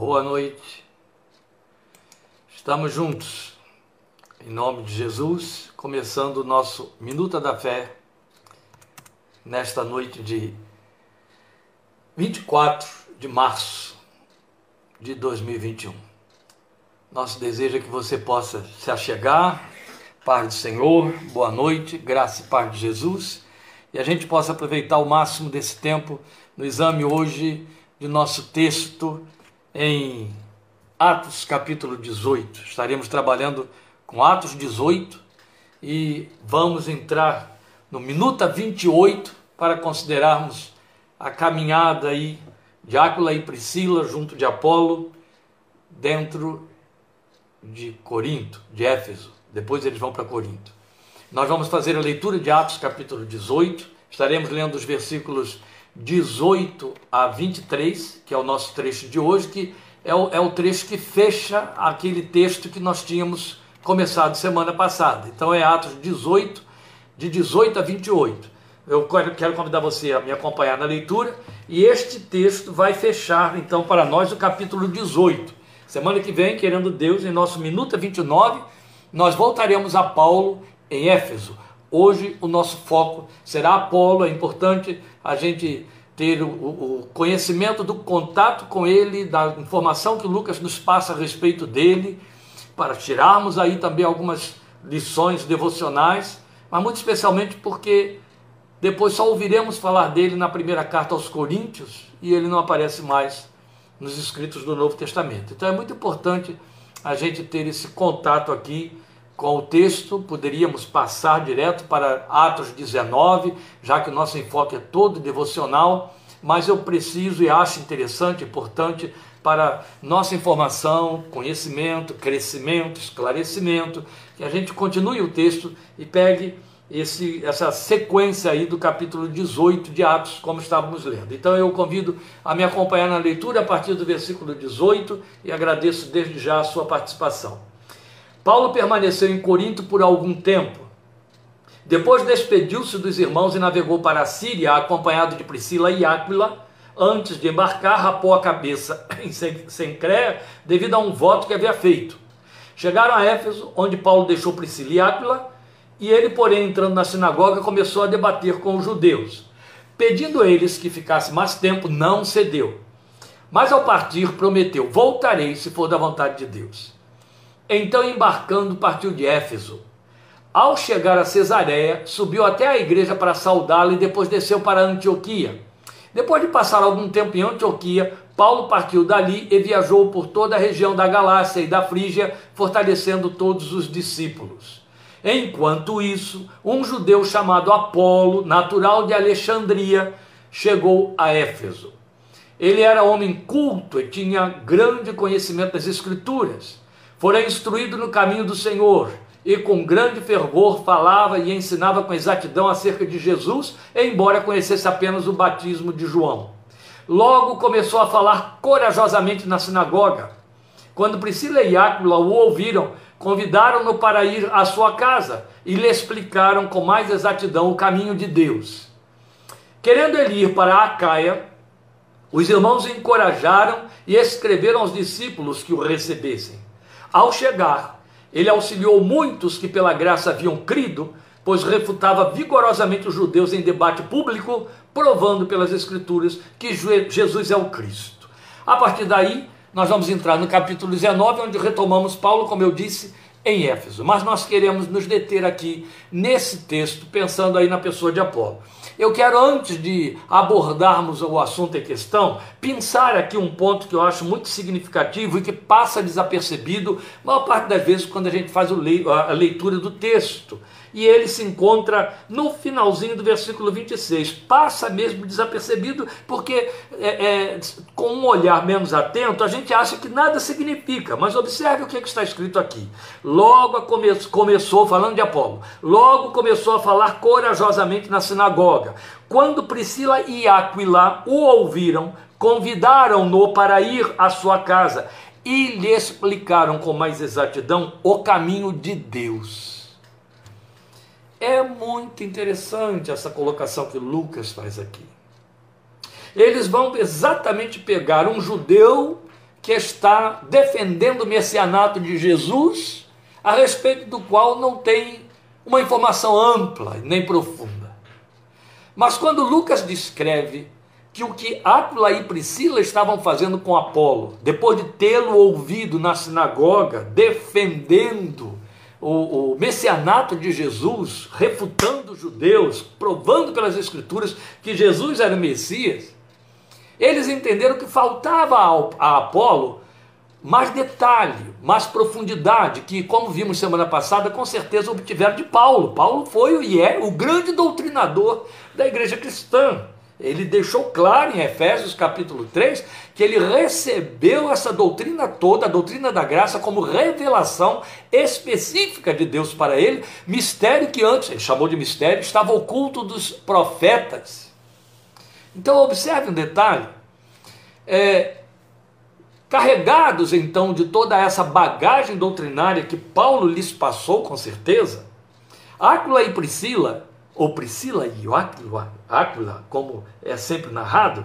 Boa noite. Estamos juntos. Em nome de Jesus, começando o nosso Minuta da Fé nesta noite de 24 de março de 2021. Nosso desejo é que você possa se achegar, paz do Senhor, boa noite, graça e paz de Jesus, e a gente possa aproveitar o máximo desse tempo no exame hoje de nosso texto em Atos capítulo 18. Estaremos trabalhando com Atos 18 e vamos entrar no minuta 28 para considerarmos a caminhada aí de Áquila e Priscila junto de Apolo dentro de Corinto, de Éfeso. Depois eles vão para Corinto. Nós vamos fazer a leitura de Atos capítulo 18. Estaremos lendo os versículos 18 a 23, que é o nosso trecho de hoje, que é o, é o trecho que fecha aquele texto que nós tínhamos começado semana passada. Então é Atos 18, de 18 a 28. Eu quero convidar você a me acompanhar na leitura e este texto vai fechar então para nós o capítulo 18. Semana que vem, querendo Deus, em nosso Minuta 29, nós voltaremos a Paulo em Éfeso. Hoje o nosso foco será Apolo, é importante a gente ter o, o, conhecimento do contato com ele, da informação que Lucas nos passa a respeito dele, para tirarmos aí também algumas lições devocionais, mas muito especialmente porque depois só ouviremos falar dele na primeira carta aos Coríntios e ele não aparece mais nos escritos do Novo Testamento. Então é muito importante a gente ter esse contato aqui com o texto, poderíamos passar direto para Atos 19, já que o nosso enfoque é todo devocional, mas eu preciso e acho interessante, importante para nossa informação, conhecimento, crescimento, esclarecimento, que a gente continue o texto e pegue esse, essa sequência aí do capítulo 18 de Atos, como estávamos lendo. Então eu convido a me acompanhar na leitura a partir do versículo 18 e agradeço desde já a sua participação. Paulo permaneceu em Corinto por algum tempo. Depois despediu-se dos irmãos e navegou para a Síria, acompanhado de Priscila e Áquila. Antes de embarcar, rapou a cabeça em Sencréia devido a um voto que havia feito. Chegaram a Éfeso, onde Paulo deixou Priscila e Áquila, e ele, porém, entrando na sinagoga, começou a debater com os judeus. Pedindo a eles que ficasse mais tempo, não cedeu. Mas ao partir, prometeu: Voltarei se for da vontade de Deus. Então, embarcando, partiu de Éfeso. Ao chegar a Cesareia, subiu até a igreja para saudá-la e depois desceu para Antioquia. Depois de passar algum tempo em Antioquia, Paulo partiu dali e viajou por toda a região da Galácia e da Frígia, fortalecendo todos os discípulos. Enquanto isso, um judeu chamado Apolo, natural de Alexandria, chegou a Éfeso. Ele era homem culto e tinha grande conhecimento das Escrituras fora instruído no caminho do Senhor e com grande fervor falava e ensinava com exatidão acerca de Jesus, embora conhecesse apenas o batismo de João. Logo começou a falar corajosamente na sinagoga. Quando Priscila e Áquila o ouviram, convidaram-no para ir à sua casa e lhe explicaram com mais exatidão o caminho de Deus. Querendo ele ir para Acaia, os irmãos o encorajaram e escreveram aos discípulos que o recebessem. Ao chegar, ele auxiliou muitos que pela graça haviam crido, pois refutava vigorosamente os judeus em debate público, provando pelas Escrituras que Jesus é o Cristo. A partir daí, nós vamos entrar no capítulo 19, onde retomamos Paulo, como eu disse, em Éfeso. Mas nós queremos nos deter aqui nesse texto, pensando aí na pessoa de Apolo. Eu quero, antes de abordarmos o assunto em questão, pensar aqui um ponto que eu acho muito significativo e que passa desapercebido, a maior parte das vezes, quando a gente faz a leitura do texto e ele se encontra no finalzinho do versículo 26. Passa mesmo desapercebido, porque é, é, com um olhar menos atento, a gente acha que nada significa. Mas observe o que, é que está escrito aqui. Logo come começou, falando de Apolo, logo começou a falar corajosamente na sinagoga. Quando Priscila e Aquila o ouviram, convidaram-no para ir à sua casa e lhe explicaram com mais exatidão o caminho de Deus. É muito interessante essa colocação que Lucas faz aqui. Eles vão exatamente pegar um judeu que está defendendo o messianato de Jesus, a respeito do qual não tem uma informação ampla nem profunda. Mas quando Lucas descreve que o que Áquila e Priscila estavam fazendo com Apolo, depois de tê-lo ouvido na sinagoga, defendendo o, o, messianato de Jesus, refutando os judeus, provando pelas Escrituras que Jesus era o Messias, eles entenderam que faltava a Apolo mais detalhe, mais profundidade, que, como vimos semana passada, com certeza obtiveram de Paulo. Paulo foi e é o grande doutrinador da igreja cristã. Ele deixou claro em Efésios capítulo 3 que ele recebeu essa doutrina toda, a doutrina da graça, como revelação específica de Deus para ele, mistério que antes, ele chamou de mistério, estava oculto dos profetas. Então, observe um detalhe. É, carregados então de toda essa bagagem doutrinária que Paulo lhes passou, com certeza, Áquila e Priscila ou Priscila e Áquila, como é sempre narrado,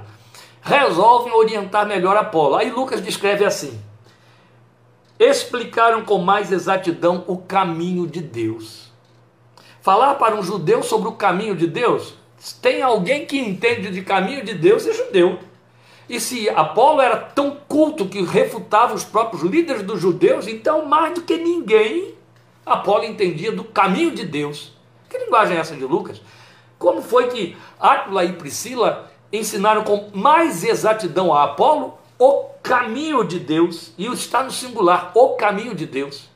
resolvem orientar melhor Apolo. Aí Lucas descreve assim: explicaram com mais exatidão o caminho de Deus. Falar para um judeu sobre o caminho de Deus, tem alguém que entende de caminho de Deus, é judeu. E se Apolo era tão culto que refutava os próprios líderes dos judeus, então mais do que ninguém, Apolo entendia do caminho de Deus. Que linguagem é essa de Lucas? Como foi que Áquila e Priscila ensinaram com mais exatidão a Apolo o caminho de Deus? E está no singular, o caminho de Deus.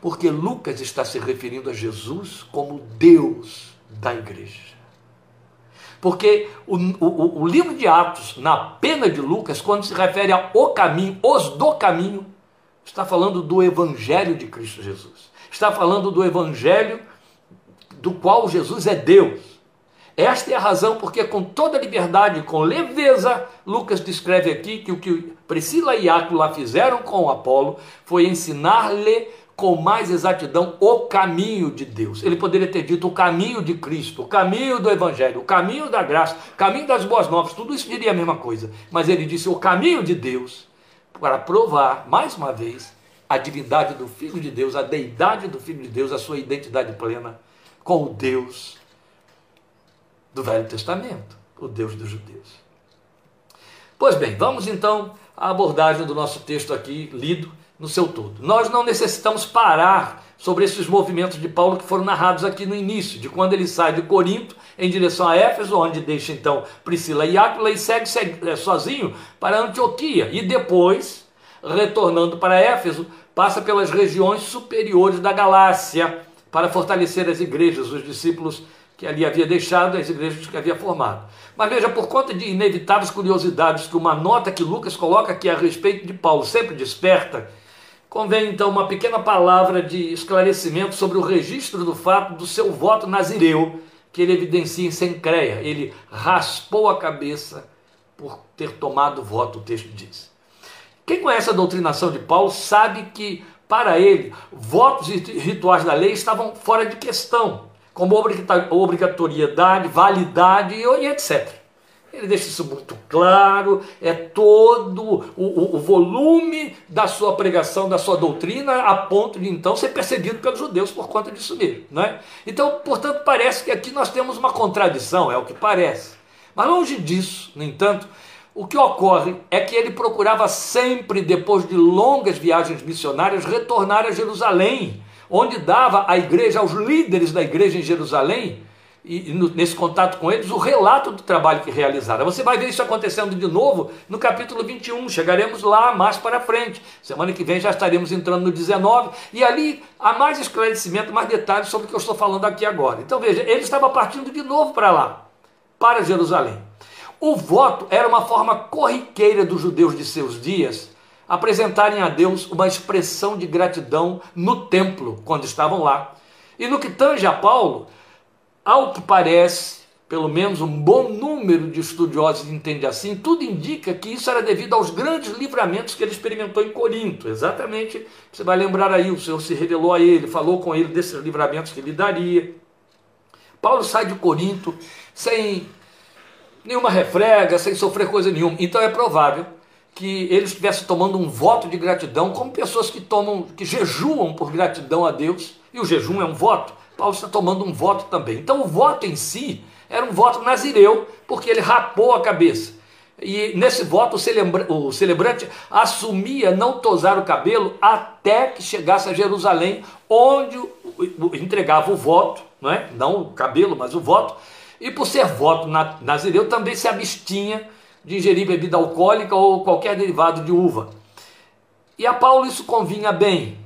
Porque Lucas está se referindo a Jesus como Deus da igreja. Porque o, o, o, livro de Atos, na pena de Lucas, quando se refere ao o caminho, os do caminho, está falando do Evangelho de Cristo Jesus. Está falando do Evangelho do qual Jesus é Deus. Esta é a razão porque, com toda liberdade, com leveza, Lucas descreve aqui que o que Priscila e Áquila fizeram com Apolo foi ensinar-lhe com mais exatidão o caminho de Deus. Ele poderia ter dito o caminho de Cristo, o caminho do Evangelho, o caminho da graça, o caminho das boas novas, tudo isso diria a mesma coisa. Mas ele disse o caminho de Deus para provar, mais uma vez, a divindade do Filho de Deus, a deidade do Filho de Deus, a sua identidade plena com o Deus do Velho Testamento, o Deus dos judeus. Pois bem, vamos então à abordagem do nosso texto aqui lido no seu todo. Nós não necessitamos parar sobre esses movimentos de Paulo que foram narrados aqui no início, de quando ele sai de Corinto em direção a Éfeso, onde deixa então Priscila e Áquila e segue, segue sozinho para Antioquia e depois, retornando para Éfeso, passa pelas regiões superiores da Galácia, para fortalecer as igrejas, os discípulos que ali havia deixado, as igrejas que havia formado. Mas veja, por conta de inevitáveis curiosidades que uma nota que Lucas coloca aqui a respeito de Paulo sempre desperta, convém então uma pequena palavra de esclarecimento sobre o registro do fato do seu voto nazireu, que ele evidencia em Sencreia. Ele raspou a cabeça por ter tomado voto, o texto diz. Quem conhece a doutrinação de Paulo sabe que para ele, votos e rituais da lei estavam fora de questão, como obrigatoriedade, validade e etc. Ele deixa isso muito claro, é todo o, o, o, volume da sua pregação, da sua doutrina, a ponto de então ser perseguido pelos judeus por conta disso mesmo. Né? Então, portanto, parece que aqui nós temos uma contradição, é o que parece. Mas longe disso, no entanto, o que ocorre é que ele procurava sempre, depois de longas viagens missionárias, retornar a Jerusalém, onde dava à igreja, aos líderes da igreja em Jerusalém, e, nesse contato com eles, o relato do trabalho que realizaram. Você vai ver isso acontecendo de novo no capítulo 21, chegaremos lá mais para frente. Semana que vem já estaremos entrando no 19, e ali há mais esclarecimento, mais detalhes sobre o que eu estou falando aqui agora. Então veja, ele estava partindo de novo para lá, para Jerusalém. O voto era uma forma corriqueira dos judeus de seus dias apresentarem a Deus uma expressão de gratidão no templo, quando estavam lá. E no que tange a Paulo, ao que parece, pelo menos um bom número de estudiosos entende assim, tudo indica que isso era devido aos grandes livramentos que ele experimentou em Corinto. Exatamente, você vai lembrar aí, o Senhor se revelou a ele, falou com ele desses livramentos que ele daria. Paulo sai de Corinto sem nenhuma refrega, sem sofrer coisa nenhuma. Então é provável que ele estivesse tomando um voto de gratidão, como pessoas que tomam, que jejuam por gratidão a Deus, e o jejum é um voto, Paulo está tomando um voto também. Então o voto em si era um voto nazireu, porque ele rapou a cabeça. E nesse voto o, celebra, o celebrante assumia não tosar o cabelo até que chegasse a Jerusalém, onde entregava o voto, não, é? não o cabelo, mas o voto. E por ser voto nazireu, também se abstinha de ingerir bebida alcoólica ou qualquer derivado de uva. E a Paulo isso convinha bem,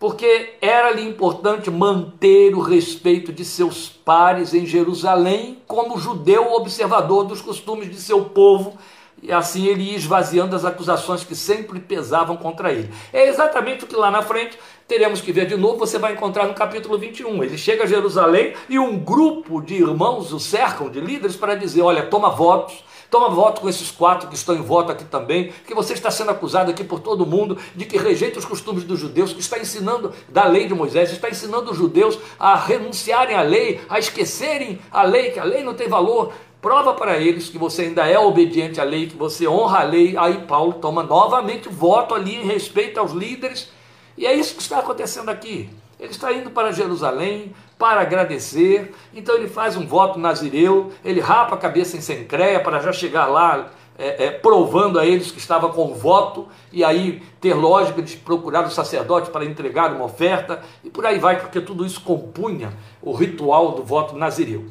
porque era-lhe importante manter o respeito de seus pares em Jerusalém, como judeu observador dos costumes de seu povo, e assim ele ia esvaziando as acusações que sempre pesavam contra ele. É exatamente o que lá na frente teremos que ver de novo, você vai encontrar no capítulo 21. Ele chega a Jerusalém e um grupo de irmãos o cercam, de líderes, para dizer: olha, toma votos Toma voto com esses quatro que estão em voto aqui também, que você está sendo acusado aqui por todo mundo de que rejeita os costumes dos judeus, que está ensinando da lei de Moisés, está ensinando os judeus a renunciarem à lei, a esquecerem a lei, que a lei não tem valor. Prova para eles que você ainda é obediente à lei, que você honra a lei. Aí Paulo toma novamente voto ali em respeito aos líderes. E é isso que está acontecendo aqui. Ele está indo para Jerusalém para agradecer. Então ele faz um voto nazireu, ele rapa a cabeça em Sencreia para já chegar lá é, é, provando a eles que estava com voto, e aí ter lógica de procurar o sacerdote para entregar uma oferta, e por aí vai, porque tudo isso compunha o ritual do voto nazireu.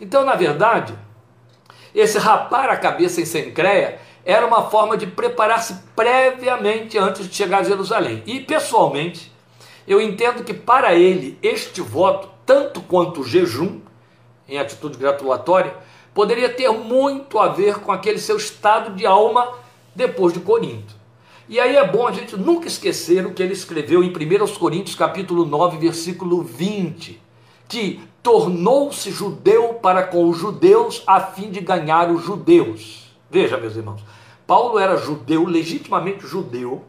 Então, na verdade, esse rapar a cabeça em Sencreia era uma forma de preparar-se previamente antes de chegar a Jerusalém. E, pessoalmente, eu entendo que para ele este voto, tanto quanto o jejum, em atitude gratulatória, poderia ter muito a ver com aquele seu estado de alma depois de Corinto. E aí é bom a gente nunca esquecer o que ele escreveu em 1 Coríntios capítulo 9, versículo 20, que tornou-se judeu para com os judeus a fim de ganhar os judeus. Veja, meus irmãos, Paulo era judeu, legitimamente judeu,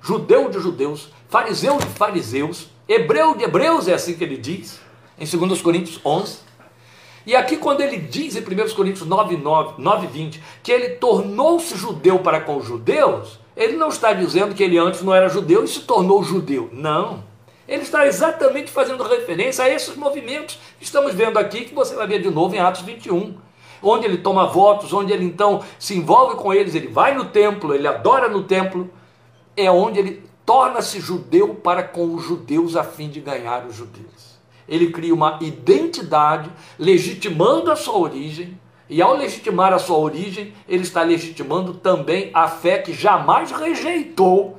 judeu de judeus, fariseu de fariseus, hebreu de hebreus, é assim que ele diz, em 2 Coríntios 11. E aqui, quando ele diz em 1 Coríntios 9, 9, 9 20, que ele tornou-se judeu para com os judeus, ele não está dizendo que ele antes não era judeu e se tornou judeu. Não. Ele está exatamente fazendo referência a esses movimentos que estamos vendo aqui, que você vai ver de novo em Atos 21 onde ele toma votos, onde ele então se envolve com eles, ele vai no templo, ele adora no templo, é onde ele torna-se judeu para com os judeus a fim de ganhar os judeus. Ele cria uma identidade, legitimando a sua origem, e ao legitimar a sua origem, ele está legitimando também a fé que jamais rejeitou,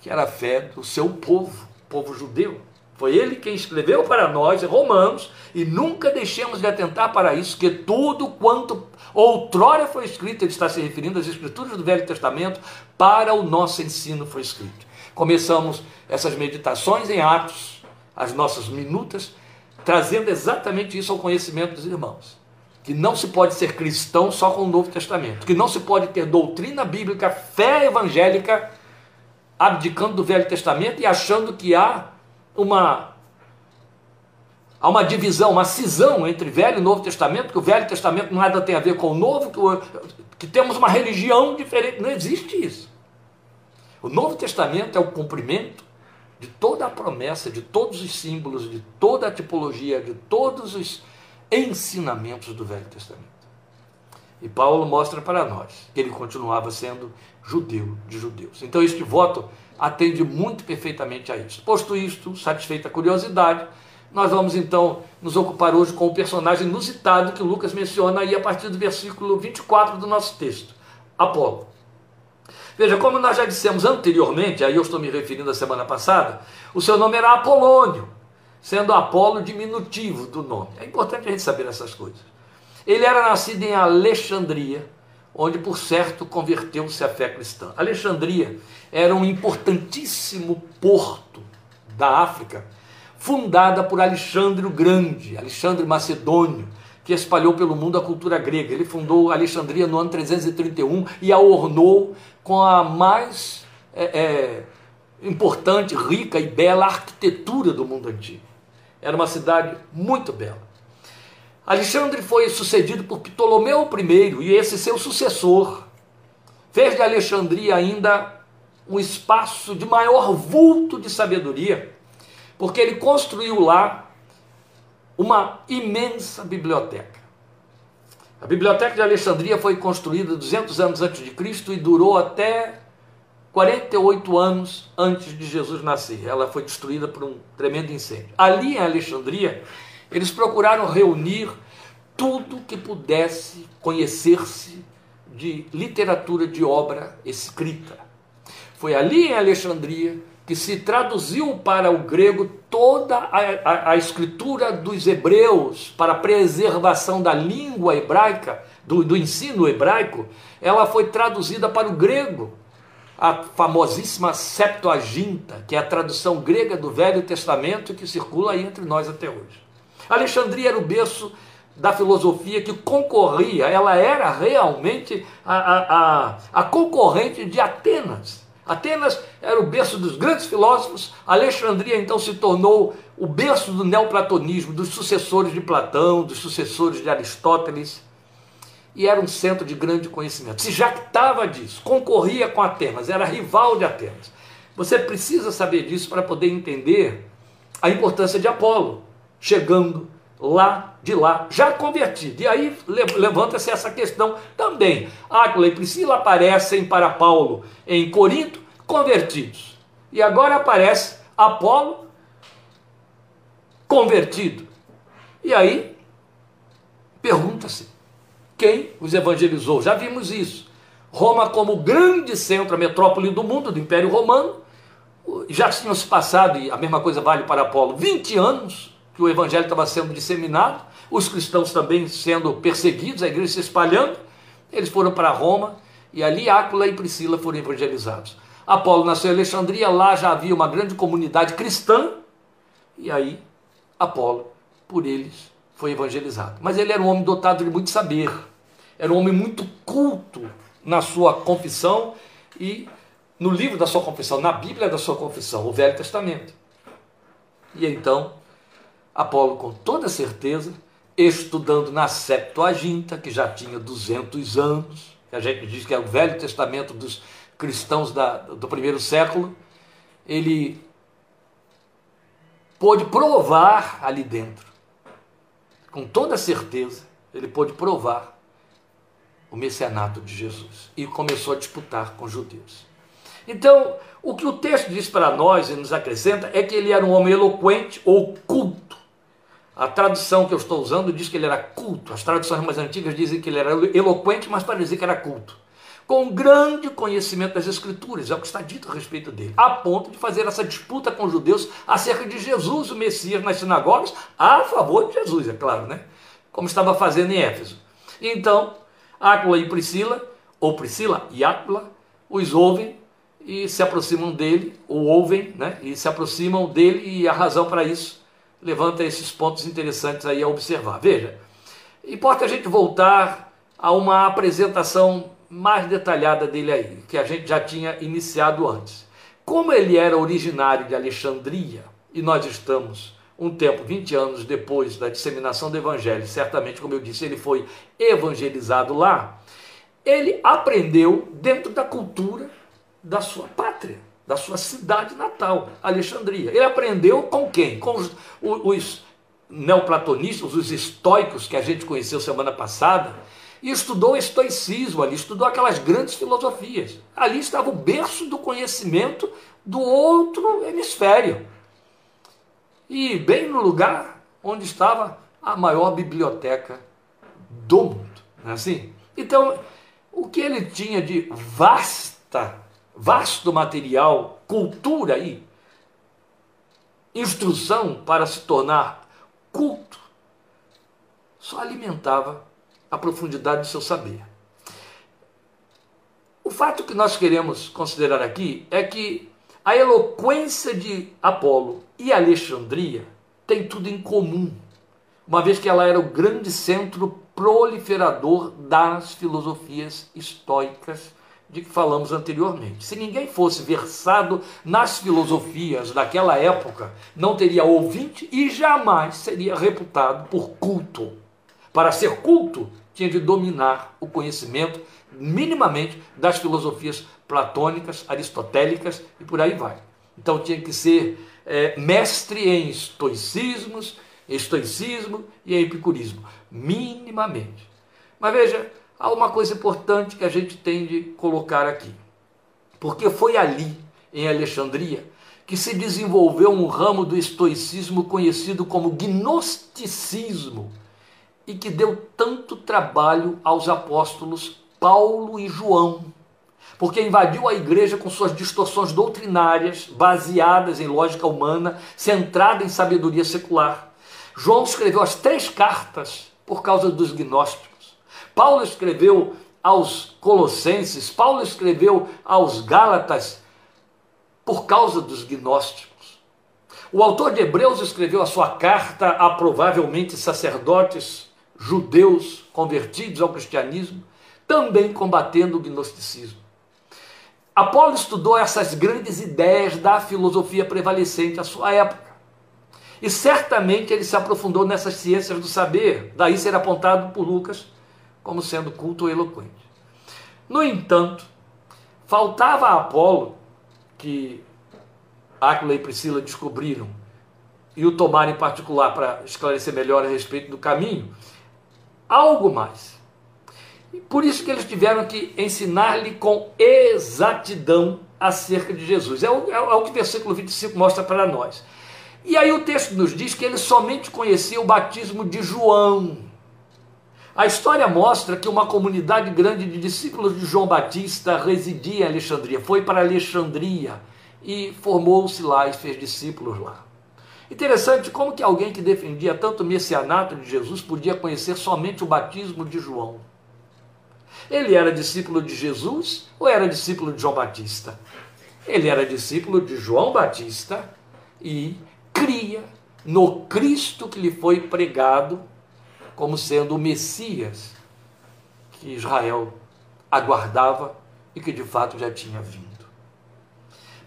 que era a fé do seu povo, povo judeu. Foi ele quem escreveu para nós, Romanos, e nunca deixemos de atentar para isso, que tudo quanto outrora foi escrito, ele está se referindo às escrituras do Velho Testamento, para o nosso ensino foi escrito. Começamos essas meditações em Atos, as nossas minutas, trazendo exatamente isso ao conhecimento dos irmãos. Que não se pode ser cristão só com o Novo Testamento, que não se pode ter doutrina bíblica, fé evangélica, abdicando do Velho Testamento e achando que há uma há uma divisão, uma cisão entre Velho e Novo Testamento, que o Velho Testamento nada tem a ver com o Novo, que, o, que temos uma religião diferente. Não existe isso. O Novo Testamento é o cumprimento de toda a promessa, de todos os símbolos, de toda a tipologia, de todos os ensinamentos do Velho Testamento. E Paulo mostra para nós que ele continuava sendo judeu de judeus. Então, este voto atende muito perfeitamente a isso. Posto isto, satisfeita a curiosidade, nós vamos então nos ocupar hoje com o personagem inusitado que Lucas menciona aí a partir do versículo 24 do nosso texto, Apolo. Veja, como nós já dissemos anteriormente, aí eu estou me referindo à semana passada, o seu nome era Apolônio, sendo Apolo diminutivo do nome. É importante a gente saber essas coisas. Ele era nascido em Alexandria, onde, por certo, converteu-se à fé cristã. Alexandria era um importantíssimo porto da África, fundada por Alexandre o Grande, Alexandre Macedônio, que espalhou pelo mundo a cultura grega. Ele fundou Alexandria no ano 331 e a ornou com a mais é, é, importante, rica e bela arquitetura do mundo antigo. Era uma cidade muito bela. Alexandre foi sucedido por Ptolomeu I e esse seu sucessor fez de Alexandria ainda um espaço de maior vulto de sabedoria, porque ele construiu lá uma imensa biblioteca. A biblioteca de Alexandria foi construída 200 anos antes de Cristo e durou até 48 anos antes de Jesus nascer. Ela foi destruída por um tremendo incêndio. Ali em Alexandria, eles procuraram reunir tudo que pudesse conhecer-se de literatura de obra escrita. Foi ali em Alexandria que se traduziu para o grego toda a, a, a, escritura dos hebreus para preservação da língua hebraica, do, do ensino hebraico, ela foi traduzida para o grego. A famosíssima Septuaginta, que é a tradução grega do Velho Testamento que circula aí entre nós até hoje. Alexandria era o berço da filosofia que concorria, ela era realmente a, a, a, a concorrente de Atenas. Atenas era o berço dos grandes filósofos, Alexandria então se tornou o berço do neoplatonismo, dos sucessores de Platão, dos sucessores de Aristóteles, e era um centro de grande conhecimento. Se jactava disso, concorria com Atenas, era rival de Atenas. Você precisa saber disso para poder entender a importância de Apolo, chegando lá de lá, já convertido. E aí levanta-se essa questão também. Áquila e Priscila aparecem para Paulo em Corinto convertidos. E agora aparece Apolo convertido. E aí pergunta-se: quem os evangelizou? Já vimos isso. Roma, como grande centro, a metrópole do mundo, do Império Romano, já tinham se passado, e a mesma coisa vale para Apolo, 20 anos que o evangelho estava sendo disseminado, os cristãos também sendo perseguidos, a igreja se espalhando. Eles foram para Roma e ali Áquila e Priscila foram evangelizados. Apolo nasceu em Alexandria, lá já havia uma grande comunidade cristã, e aí Apolo, por eles, foi evangelizado. Mas ele era um homem dotado de muito saber, era um homem muito culto na sua confissão e no livro da sua confissão, na Bíblia da sua confissão, o Velho Testamento. E então Apolo, com toda certeza, estudando na Septuaginta, que já tinha 200 anos, que a gente diz que é o Velho Testamento dos cristãos da, do primeiro século, ele pôde provar ali dentro, com toda certeza, ele pôde provar o messianato de Jesus e começou a disputar com os judeus. Então, o que o texto diz para nós e nos acrescenta é que ele era um homem eloquente ou culto. A tradução que eu estou usando diz que ele era culto. As traduções mais antigas dizem que ele era eloquente, mas para dizer que era culto. Com grande conhecimento das Escrituras, é o que está dito a respeito dele, a ponto de fazer essa disputa com os judeus acerca de Jesus, o Messias, nas sinagogas, a favor de Jesus, é claro, né? Como estava fazendo em Éfeso. Então, Áquila e Priscila, ou Priscila e Áquila, os ouvem e se aproximam dele, ou ouvem, né? E se aproximam dele, e a razão para isso levanta esses pontos interessantes aí a observar. Veja, importa a gente voltar a uma apresentação mais detalhada dele aí, que a gente já tinha iniciado antes. Como ele era originário de Alexandria, e nós estamos um tempo, 20 anos depois da disseminação do evangelho, certamente, como eu disse, ele foi evangelizado lá, ele aprendeu dentro da cultura da sua pátria da sua cidade natal, Alexandria. Ele aprendeu com quem? Com os, os neoplatonistas, os estoicos que a gente conheceu semana passada, e estudou estoicismo ali, estudou aquelas grandes filosofias. Ali estava o berço do conhecimento do outro hemisfério. E bem no lugar onde estava a maior biblioteca do mundo. Não é assim? Então, o que ele tinha de vasta vasto material, cultura e instrução para se tornar culto, só alimentava a profundidade do seu saber. O fato que nós queremos considerar aqui é que a eloquência de Apolo e Alexandria tem tudo em comum, uma vez que ela era o grande centro proliferador das filosofias estoicas de que falamos anteriormente. Se ninguém fosse versado nas filosofias daquela época, não teria ouvinte e jamais seria reputado por culto. Para ser culto, tinha de dominar o conhecimento, minimamente, das filosofias platônicas, aristotélicas e por aí vai. Então tinha que ser é, mestre em estoicismos, estoicismo e epicurismo, minimamente. Mas veja, há uma coisa importante que a gente tem de colocar aqui. Porque foi ali, em Alexandria, que se desenvolveu um ramo do estoicismo conhecido como gnosticismo e que deu tanto trabalho aos apóstolos Paulo e João, porque invadiu a igreja com suas distorções doutrinárias, baseadas em lógica humana, centrada em sabedoria secular. João escreveu as três cartas por causa dos gnósticos. Paulo escreveu aos Colossenses, Paulo escreveu aos Gálatas por causa dos gnósticos. O autor de Hebreus escreveu a sua carta a provavelmente sacerdotes judeus convertidos ao cristianismo, também combatendo o gnosticismo. Apolo estudou essas grandes ideias da filosofia prevalecente à sua época. E certamente ele se aprofundou nessas ciências do saber, daí ser apontado por Lucas como sendo culto e eloquente. No entanto, faltava a Apolo, que Áquila e Priscila descobriram, e o tomaram em particular para esclarecer melhor a respeito do caminho, algo mais. E por isso que eles tiveram que ensinar-lhe com exatidão acerca de Jesus. É o, é o que o versículo 25 mostra para nós. E aí o texto nos diz que ele somente conhecia o batismo de João. A história mostra que uma comunidade grande de discípulos de João Batista residia em Alexandria, foi para Alexandria e formou-se lá e fez discípulos lá. Interessante como que alguém que defendia tanto o messianato de Jesus podia conhecer somente o batismo de João. Ele era discípulo de Jesus ou era discípulo de João Batista? Ele era discípulo de João Batista e cria no Cristo que lhe foi pregado como sendo o Messias que Israel aguardava e que de fato já tinha vindo.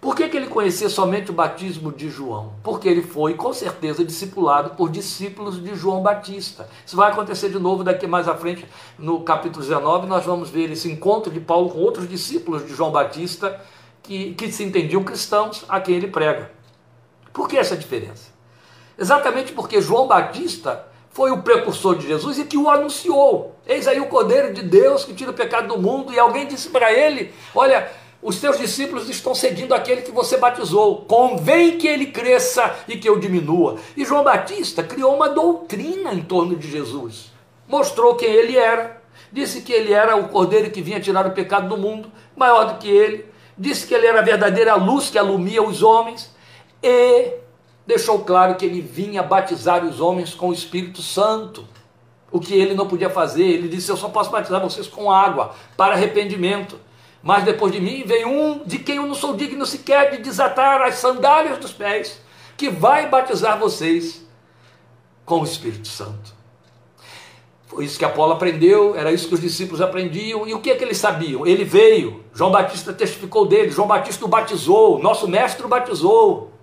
Por que, que ele conhecia somente o batismo de João? Porque ele foi, com certeza, discipulado por discípulos de João Batista. Isso vai acontecer de novo daqui mais à frente, no capítulo 19, nós vamos ver esse encontro de Paulo com outros discípulos de João Batista que, que se entendiam cristãos a quem ele prega. Por que essa diferença? Exatamente porque João Batista foi o precursor de Jesus e que o anunciou. Eis aí o Cordeiro de Deus que tira o pecado do mundo, e alguém disse para ele: Olha, os teus discípulos estão seguindo aquele que você batizou. Convém que ele cresça e que eu diminua. E João Batista criou uma doutrina em torno de Jesus. Mostrou quem ele era. Disse que ele era o cordeiro que vinha tirar o pecado do mundo, maior do que ele. Disse que ele era a verdadeira luz que alumia os homens e deixou claro que ele vinha batizar os homens com o Espírito Santo. O que ele não podia fazer, ele disse: Eu só posso batizar vocês com água para arrependimento. Mas depois de mim vem um de quem eu não sou digno sequer de desatar as sandálias dos pés, que vai batizar vocês com o Espírito Santo. Foi isso que Apolo aprendeu, era isso que os discípulos aprendiam. E o que é que eles sabiam? Ele veio, João Batista testificou dele, João Batista o batizou, nosso mestre o batizou.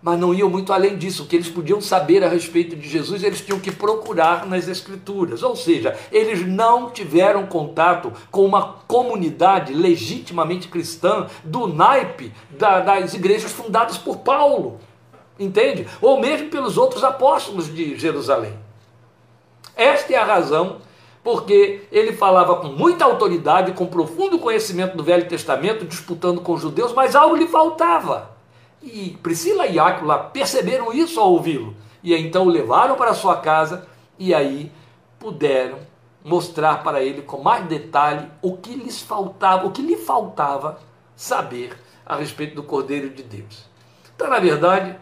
Mas não iam muito além disso. O que eles podiam saber a respeito de Jesus, eles tinham que procurar nas Escrituras. Ou seja, eles não tiveram contato com uma comunidade legitimamente cristã do naipe da, das igrejas fundadas por Paulo. Entende? Ou mesmo pelos outros apóstolos de Jerusalém. Esta é a razão porque ele falava com muita autoridade, com profundo conhecimento do Velho Testamento, disputando com os judeus, mas algo lhe faltava. E Priscila e Áquila perceberam isso ao ouvi-lo. E então o levaram para sua casa e aí puderam mostrar para ele com mais detalhe o que lhes faltava, o que lhe faltava saber a respeito do Cordeiro de Deus. Então, na verdade,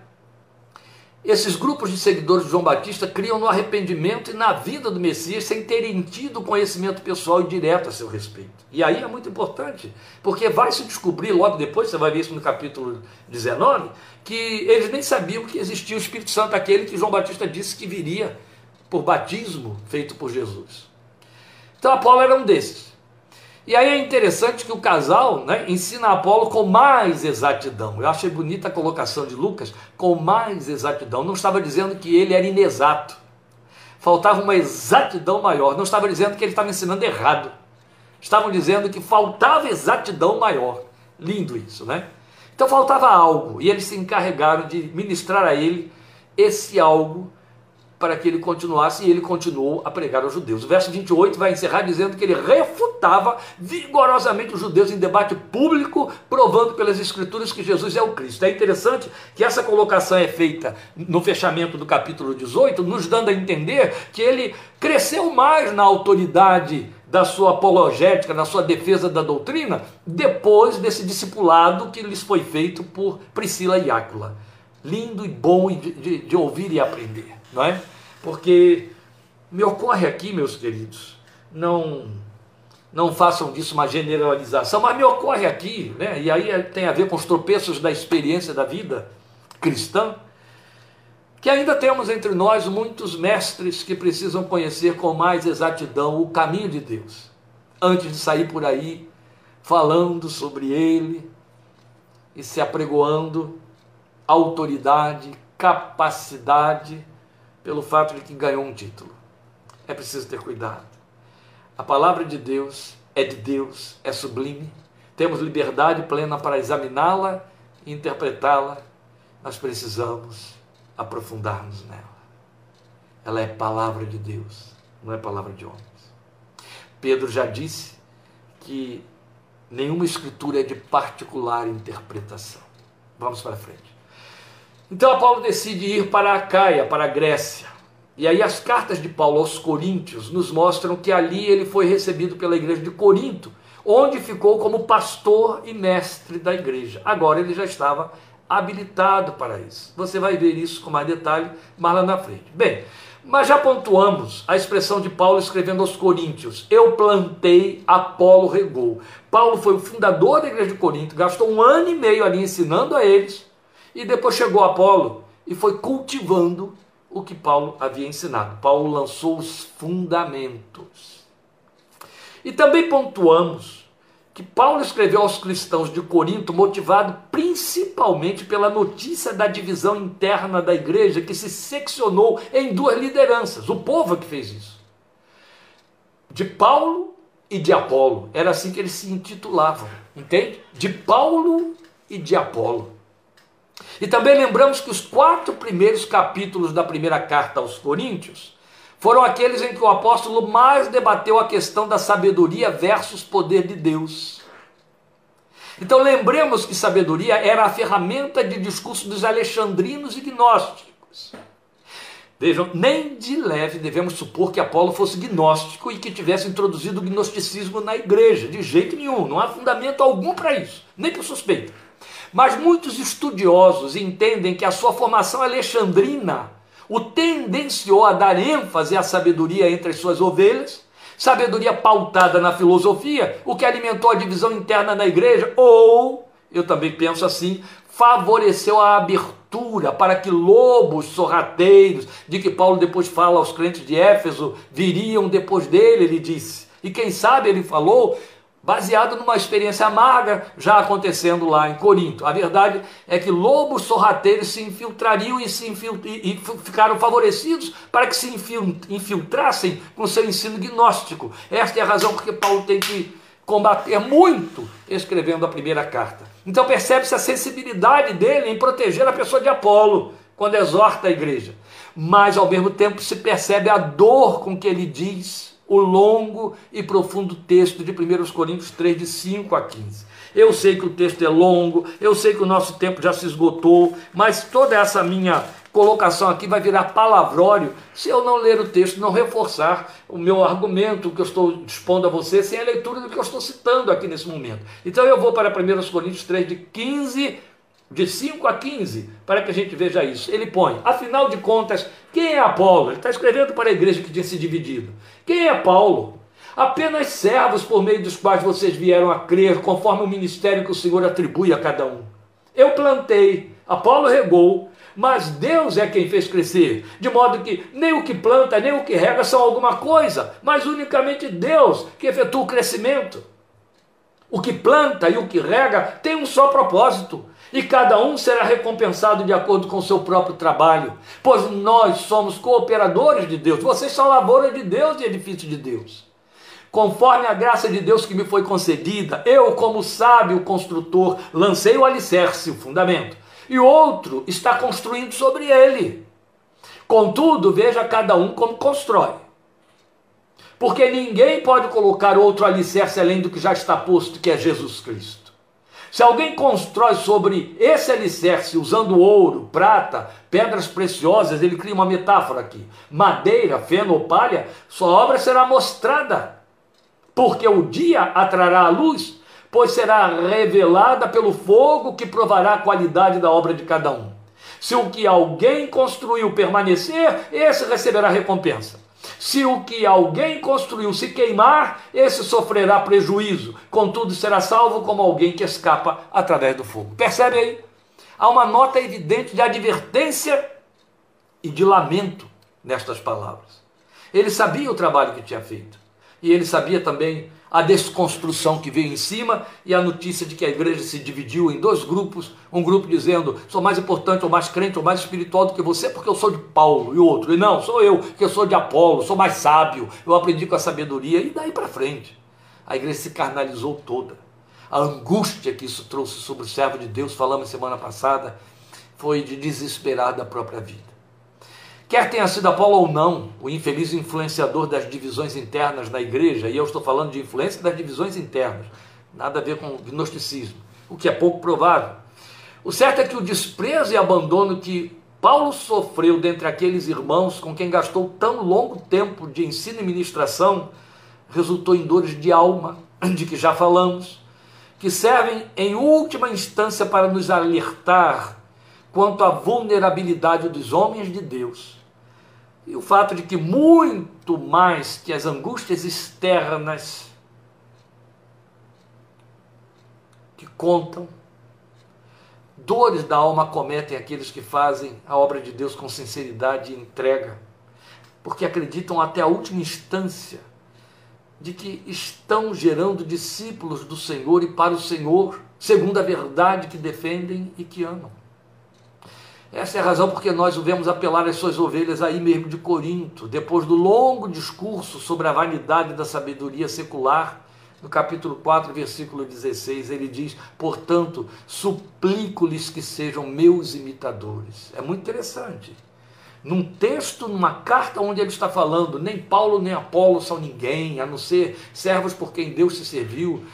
esses grupos de seguidores de João Batista criam no arrependimento e na vida do Messias sem terem tido conhecimento pessoal e direto a seu respeito. E aí é muito importante, porque vai se descobrir logo depois, você vai ver isso no capítulo 19, que eles nem sabiam que existia o Espírito Santo, aquele que João Batista disse que viria por batismo feito por Jesus. Então Apolo era um desses. E aí é interessante que o casal né, ensina Apolo com mais exatidão. Eu achei bonita a colocação de Lucas, com mais exatidão. Não estava dizendo que ele era inexato, faltava uma exatidão maior. Não estava dizendo que ele estava ensinando errado. Estavam dizendo que faltava exatidão maior. Lindo isso, né? Então faltava algo, e eles se encarregaram de ministrar a ele esse algo para que ele continuasse, e ele continuou a pregar aos judeus. O verso 28 vai encerrar dizendo que ele refutava vigorosamente os judeus em debate público, provando pelas escrituras que Jesus é o Cristo. É interessante que essa colocação é feita no fechamento do capítulo 18, nos dando a entender que ele cresceu mais na autoridade da sua apologética, na sua defesa da doutrina, depois desse discipulado que lhes foi feito por Priscila e Áquila. Lindo e bom de, de, de ouvir e aprender não é? Porque me ocorre aqui, meus queridos, não não façam disso uma generalização, mas me ocorre aqui, né? E aí tem a ver com os tropeços da experiência da vida cristã, que ainda temos entre nós muitos mestres que precisam conhecer com mais exatidão o caminho de Deus, antes de sair por aí falando sobre ele e se apregoando autoridade, capacidade pelo fato de que ganhou um título. É preciso ter cuidado. A palavra de Deus é de Deus, é sublime. Temos liberdade plena para examiná-la e interpretá-la. Nós precisamos aprofundar-nos nela. Ela é palavra de Deus, não é palavra de homens. Pedro já disse que nenhuma escritura é de particular interpretação. Vamos para frente. Então Paulo decide ir para a Caia, para a Grécia. E aí as cartas de Paulo aos Coríntios nos mostram que ali ele foi recebido pela igreja de Corinto, onde ficou como pastor e mestre da igreja. Agora ele já estava habilitado para isso. Você vai ver isso com mais detalhe mais lá na frente. Bem, mas já pontuamos a expressão de Paulo escrevendo aos Coríntios: Eu plantei, Apolo regou. Paulo foi o fundador da igreja de Corinto, gastou um ano e meio ali ensinando a eles e depois chegou Apolo e foi cultivando o que Paulo havia ensinado. Paulo lançou os fundamentos. E também pontuamos que Paulo escreveu aos cristãos de Corinto motivado principalmente pela notícia da divisão interna da igreja que se seccionou em duas lideranças. O povo é que fez isso. De Paulo e de Apolo. Era assim que eles se intitulavam, entende? De Paulo e de Apolo. E também lembramos que os quatro primeiros capítulos da primeira carta aos Coríntios foram aqueles em que o apóstolo mais debateu a questão da sabedoria versus poder de Deus. Então lembremos que sabedoria era a ferramenta de discurso dos alexandrinos e gnósticos. Vejam, nem de leve devemos supor que Apolo fosse gnóstico e que tivesse introduzido o gnosticismo na igreja, de jeito nenhum, não há fundamento algum para isso, nem por suspeita. Mas muitos estudiosos entendem que a sua formação alexandrina o tendenciou a dar ênfase à sabedoria entre as suas ovelhas, sabedoria pautada na filosofia, o que alimentou a divisão interna na igreja, ou, eu também penso assim, favoreceu a abertura para que lobos sorrateiros, de que Paulo depois fala aos crentes de Éfeso, viriam depois dele, ele disse. E quem sabe ele falou baseado numa experiência amarga já acontecendo lá em Corinto. A verdade é que lobos sorrateiros se infiltrariam e, se infil... e ficaram favorecidos para que se infiltrassem com seu ensino gnóstico. Esta é a razão porque Paulo tem que combater muito escrevendo a primeira carta. Então percebe-se a sensibilidade dele em proteger a pessoa de Apolo quando exorta a igreja. Mas ao mesmo tempo se percebe a dor com que ele diz o longo e profundo texto de 1 Coríntios 3, de 5 a 15. Eu sei que o texto é longo, eu sei que o nosso tempo já se esgotou, mas toda essa minha colocação aqui vai virar palavrório se eu não ler o texto, não reforçar o meu argumento que eu estou expondo a você sem a leitura do que eu estou citando aqui nesse momento. Então eu vou para 1 Coríntios 3, de 15 de 5 a 15, para que a gente veja isso. Ele põe, afinal de contas, quem é Apolo? Ele está escrevendo para a igreja que tinha se dividido. Quem é Paulo? Apenas servos por meio dos quais vocês vieram a crer, conforme o ministério que o Senhor atribui a cada um. Eu plantei, Apolo regou, mas Deus é quem fez crescer, de modo que nem o que planta, nem o que rega são alguma coisa, mas unicamente Deus que efetua o crescimento. O que planta e o que rega tem um só propósito, e cada um será recompensado de acordo com o seu próprio trabalho, pois nós somos cooperadores de Deus, vocês são lavoura de Deus e edifício de Deus. Conforme a graça de Deus que me foi concedida, eu, como sábio construtor, lancei o alicerce, o fundamento, e outro está construindo sobre ele. Contudo, veja cada um como constrói. Porque ninguém pode colocar outro alicerce além do que já está posto, que é Jesus Cristo. Se alguém constrói sobre esse alicerce usando ouro, prata, pedras preciosas, ele cria uma metáfora aqui: madeira, feno ou palha, sua obra será mostrada, porque o dia atrará a luz, pois será revelada pelo fogo que provará a qualidade da obra de cada um. Se o que alguém construiu permanecer, esse receberá recompensa. Se o que alguém construiu se queimar, esse sofrerá prejuízo, contudo será salvo como alguém que escapa através do fogo. Percebe aí? Há uma nota evidente de advertência e de lamento nestas palavras. Ele sabia o trabalho que tinha feito, e ele sabia também a desconstrução que veio em cima e a notícia de que a igreja se dividiu em dois grupos, um grupo dizendo, sou mais importante, ou mais crente, ou mais espiritual do que você, porque eu sou de Paulo, e outro, e não, sou eu, que eu sou de Apolo, sou mais sábio, eu aprendi com a sabedoria, e daí para frente. A igreja se carnalizou toda. A angústia que isso trouxe sobre o servo de Deus, falamos semana passada, foi de desesperar da própria vida. Quer tenha sido Apolo ou não, o infeliz influenciador das divisões internas na igreja, e eu estou falando de influência das divisões internas, nada a ver com gnosticismo, o que é pouco provável. O certo é que o desprezo e abandono que Paulo sofreu dentre aqueles irmãos com quem gastou tão longo tempo de ensino e ministração resultou em dores de alma, de que já falamos, que servem em última instância para nos alertar quanto à vulnerabilidade dos homens de Deus e o fato de que muito mais que as angústias externas que contam, dores da alma cometem aqueles que fazem a obra de Deus com sinceridade e entrega, porque acreditam até a última instância de que estão gerando discípulos do Senhor e para o Senhor, segundo a verdade que defendem e que amam. Essa é a razão porque nós o vemos apelar às suas ovelhas aí mesmo de Corinto, depois do longo discurso sobre a vanidade da sabedoria secular, no capítulo 4, versículo 16, ele diz: Portanto, suplico-lhes que sejam meus imitadores. É muito interessante num texto, numa carta onde ele está falando, nem Paulo nem Apolo são ninguém, a não ser servos por quem Deus se serviu.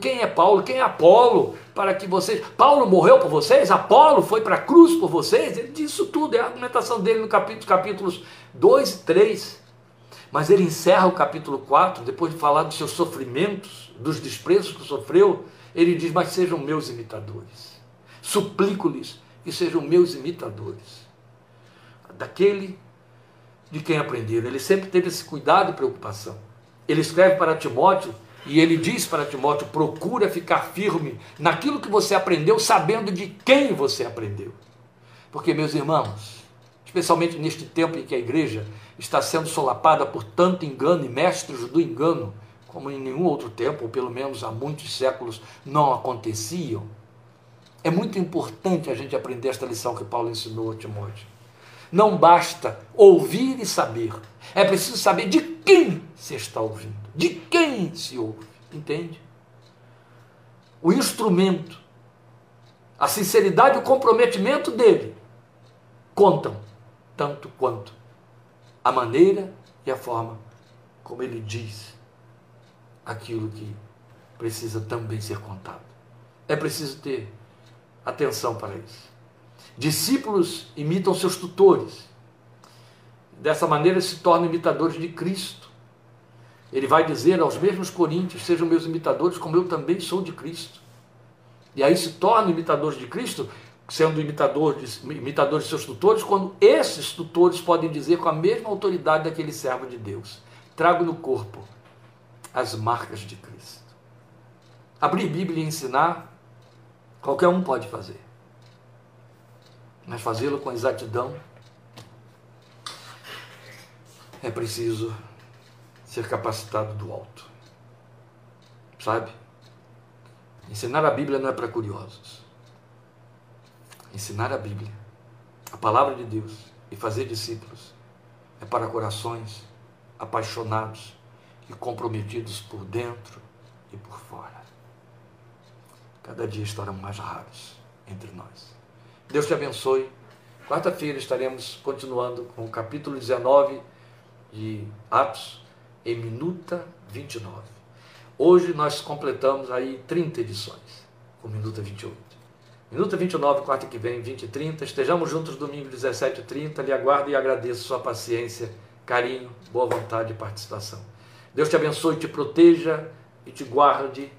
Quem é Paulo? Quem é Apolo? Para que vocês. Paulo morreu por vocês? Apolo foi para a cruz por vocês? Ele diz isso tudo, é a argumentação dele no capítulo, capítulos 2 e 3. Mas ele encerra o capítulo 4, depois de falar dos seus sofrimentos, dos desprezos que sofreu, ele diz: Mas sejam meus imitadores. Suplico-lhes que sejam meus imitadores daquele de quem aprenderam. Ele sempre teve esse cuidado e preocupação. Ele escreve para Timóteo e ele diz para Timóteo: procura ficar firme naquilo que você aprendeu, sabendo de quem você aprendeu. Porque, meus irmãos, especialmente neste tempo em que a igreja está sendo solapada por tanto engano e mestres do engano, como em nenhum outro tempo, ou pelo menos há muitos séculos, não aconteciam. É muito importante a gente aprender esta lição que Paulo ensinou a Timóteo. Não basta ouvir e saber. É preciso saber de quem se está ouvindo, de quem se ouve. Entende? O instrumento, a sinceridade e o comprometimento dele contam tanto quanto a maneira e a forma como ele diz aquilo que precisa também ser contado. É preciso ter atenção para isso. Discípulos imitam seus tutores. Dessa maneira se tornam imitadores de Cristo. Ele vai dizer aos mesmos coríntios: sejam meus imitadores, como eu também sou de Cristo. E aí se tornam imitadores de Cristo, sendo imitador de, imitadores de seus tutores, quando esses tutores podem dizer com a mesma autoridade daquele servo de Deus: trago no corpo as marcas de Cristo. Abrir Bíblia e ensinar, qualquer um pode fazer mas fazê-lo com exatidão é preciso ser capacitado do alto. Sabe? Ensinar a Bíblia não é para curiosos. Ensinar a Bíblia, a palavra de Deus e fazer discípulos é para corações apaixonados e comprometidos por dentro e por fora. Cada dia estarão mais raros entre nós. Deus te abençoe. Quarta-feira estaremos continuando com o capítulo 19 de Atos, em minuta 29. Hoje nós completamos aí 30 edições, com minuta 28. Minuta 29, quarta que vem, 20 e 30. Estejamos juntos domingo 17 e 30. Lhe aguardo e agradeço sua paciência, carinho, boa vontade e participação. Deus te abençoe, te proteja e te guarde.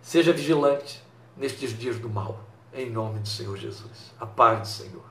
Seja vigilante nestes dias do mal. Em nome do Senhor Jesus. A paz do Senhor.